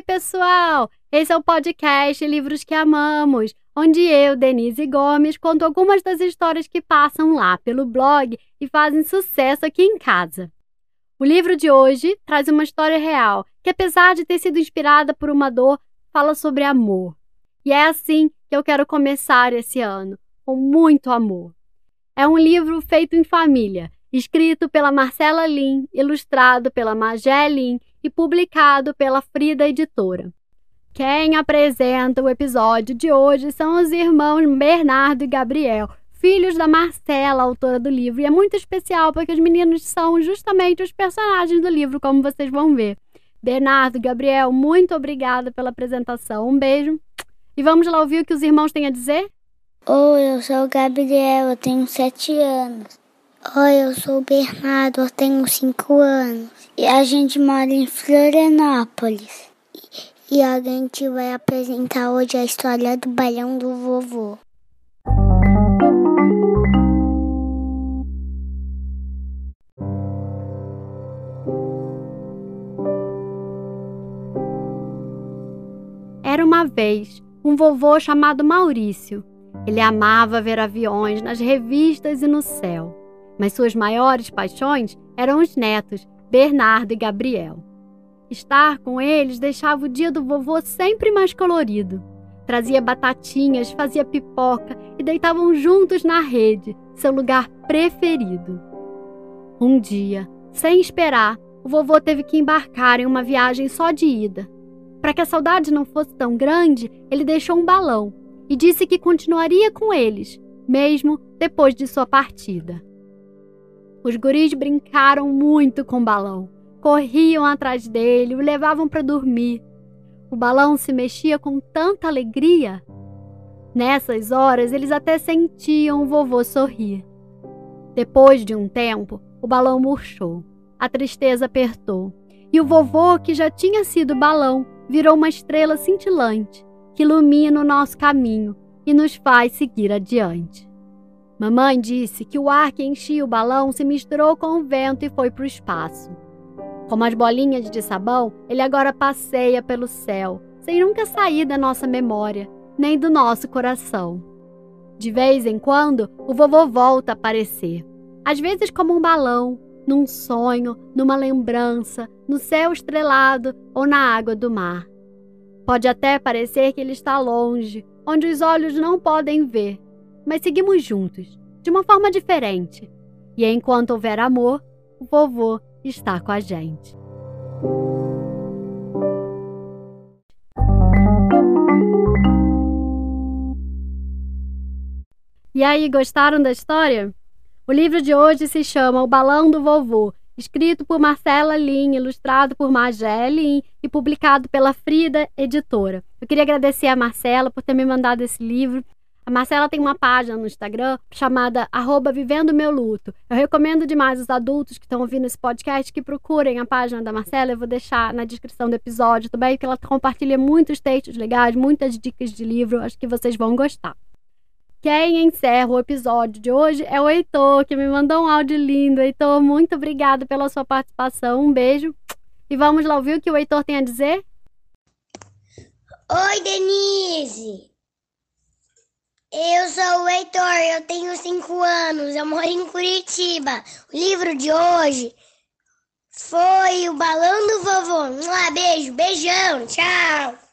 Oi, pessoal! Esse é o podcast Livros que Amamos, onde eu, Denise Gomes, conto algumas das histórias que passam lá pelo blog e fazem sucesso aqui em casa. O livro de hoje traz uma história real que, apesar de ter sido inspirada por uma dor, fala sobre amor. E é assim que eu quero começar esse ano, com muito amor. É um livro feito em família, escrito pela Marcela Lin, ilustrado pela Magé Lin e publicado pela Frida Editora. Quem apresenta o episódio de hoje são os irmãos Bernardo e Gabriel, filhos da Marcela, autora do livro. E é muito especial porque os meninos são justamente os personagens do livro, como vocês vão ver. Bernardo e Gabriel, muito obrigada pela apresentação. Um beijo. E vamos lá ouvir o que os irmãos têm a dizer? Oi, eu sou o Gabriel, eu tenho sete anos. Oi, eu sou o Bernardo, eu tenho cinco anos. E a gente mora em Florianópolis. E a gente vai apresentar hoje a história do balão do vovô. Era uma vez um vovô chamado Maurício. Ele amava ver aviões nas revistas e no céu. Mas suas maiores paixões eram os netos, Bernardo e Gabriel. Estar com eles deixava o dia do vovô sempre mais colorido. Trazia batatinhas, fazia pipoca e deitavam juntos na rede, seu lugar preferido. Um dia, sem esperar, o vovô teve que embarcar em uma viagem só de ida. Para que a saudade não fosse tão grande, ele deixou um balão e disse que continuaria com eles, mesmo depois de sua partida. Os guris brincaram muito com o balão corriam atrás dele, o levavam para dormir. O balão se mexia com tanta alegria. Nessas horas, eles até sentiam o vovô sorrir. Depois de um tempo, o balão murchou, a tristeza apertou, e o vovô, que já tinha sido balão, virou uma estrela cintilante que ilumina o nosso caminho e nos faz seguir adiante. Mamãe disse que o ar que enchia o balão se misturou com o vento e foi para o espaço. Como as bolinhas de sabão, ele agora passeia pelo céu, sem nunca sair da nossa memória, nem do nosso coração. De vez em quando, o vovô volta a aparecer, às vezes como um balão, num sonho, numa lembrança, no céu estrelado ou na água do mar. Pode até parecer que ele está longe, onde os olhos não podem ver, mas seguimos juntos, de uma forma diferente. E enquanto houver amor, o vovô está com a gente. E aí, gostaram da história? O livro de hoje se chama O Balão do Vovô, escrito por Marcela Lin, ilustrado por Magé Lin e publicado pela Frida Editora. Eu queria agradecer a Marcela por ter me mandado esse livro. A Marcela tem uma página no Instagram chamada arroba Vivendo Meu Luto. Eu recomendo demais os adultos que estão ouvindo esse podcast que procurem a página da Marcela. Eu vou deixar na descrição do episódio também, porque ela compartilha muitos textos legais, muitas dicas de livro. Acho que vocês vão gostar. Quem encerra o episódio de hoje é o Heitor, que me mandou um áudio lindo. Heitor, muito obrigada pela sua participação. Um beijo. E vamos lá ouvir o que o Heitor tem a dizer? Oi, Denise! Eu sou o Heitor, eu tenho 5 anos, eu moro em Curitiba. O livro de hoje foi O Balão do Vovô. Um beijo, beijão, tchau!